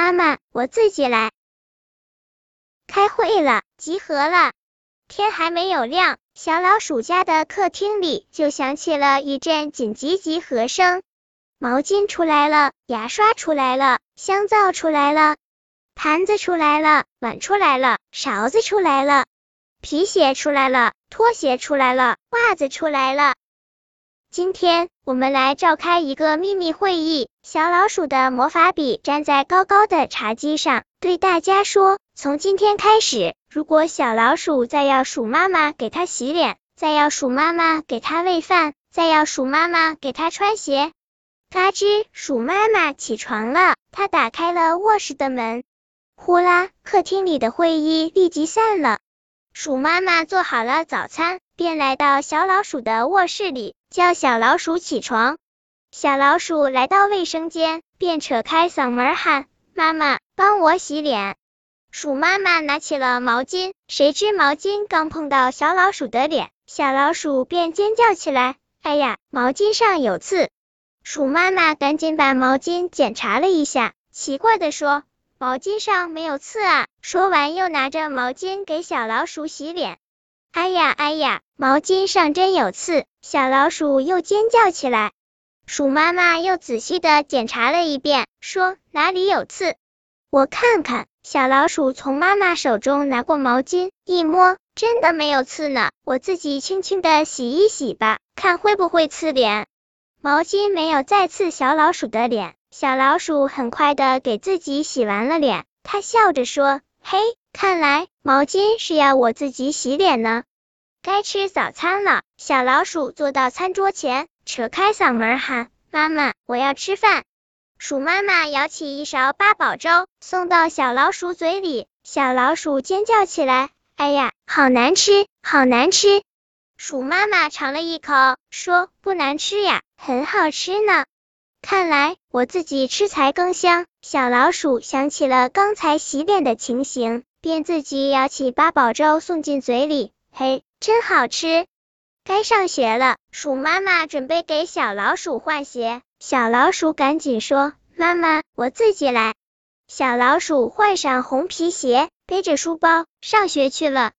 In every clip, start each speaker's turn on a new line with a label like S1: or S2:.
S1: 妈妈，我自己来。开会了，集合了。天还没有亮，小老鼠家的客厅里就响起了一阵紧急集合声。毛巾出来了，牙刷出来了，香皂出来了，盘子出来了，碗出来了，勺子出来了，皮鞋出来了，拖鞋出来了，袜子出来了。今天我们来召开一个秘密会议。小老鼠的魔法笔站在高高的茶几上，对大家说：“从今天开始，如果小老鼠再要鼠妈妈给它洗脸，再要鼠妈妈给它喂饭，再要鼠妈妈给它穿鞋，嘎吱，鼠妈妈起床了。它打开了卧室的门，呼啦，客厅里的会议立即散了。鼠妈妈做好了早餐，便来到小老鼠的卧室里。”叫小老鼠起床，小老鼠来到卫生间，便扯开嗓门喊：“妈妈，帮我洗脸。”鼠妈妈拿起了毛巾，谁知毛巾刚碰到小老鼠的脸，小老鼠便尖叫起来：“哎呀，毛巾上有刺！”鼠妈妈赶紧把毛巾检查了一下，奇怪的说：“毛巾上没有刺啊！”说完又拿着毛巾给小老鼠洗脸。哎呀哎呀，毛巾上真有刺！小老鼠又尖叫起来。鼠妈妈又仔细的检查了一遍，说哪里有刺？我看看。小老鼠从妈妈手中拿过毛巾，一摸，真的没有刺呢。我自己轻轻的洗一洗吧，看会不会刺脸。毛巾没有再刺小老鼠的脸，小老鼠很快的给自己洗完了脸。它笑着说：“嘿。”看来毛巾是要我自己洗脸呢。该吃早餐了，小老鼠坐到餐桌前，扯开嗓门喊：“妈妈，我要吃饭。”鼠妈妈舀起一勺八宝粥，送到小老鼠嘴里，小老鼠尖叫起来：“哎呀，好难吃，好难吃！”鼠妈妈尝了一口，说：“不难吃呀，很好吃呢。看来我自己吃才更香。”小老鼠想起了刚才洗脸的情形。便自己舀起八宝粥送进嘴里，嘿，真好吃！该上学了，鼠妈妈准备给小老鼠换鞋，小老鼠赶紧说：“妈妈，我自己来。”小老鼠换上红皮鞋，背着书包上学去了。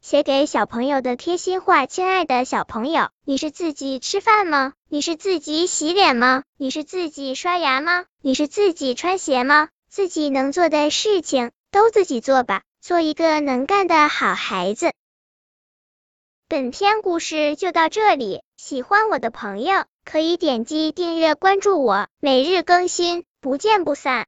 S1: 写给小朋友的贴心话：亲爱的小朋友，你是自己吃饭吗？你是自己洗脸吗？你是自己刷牙吗？你是自己穿鞋吗？自己能做的事情。都自己做吧，做一个能干的好孩子。本篇故事就到这里，喜欢我的朋友可以点击订阅关注我，每日更新，不见不散。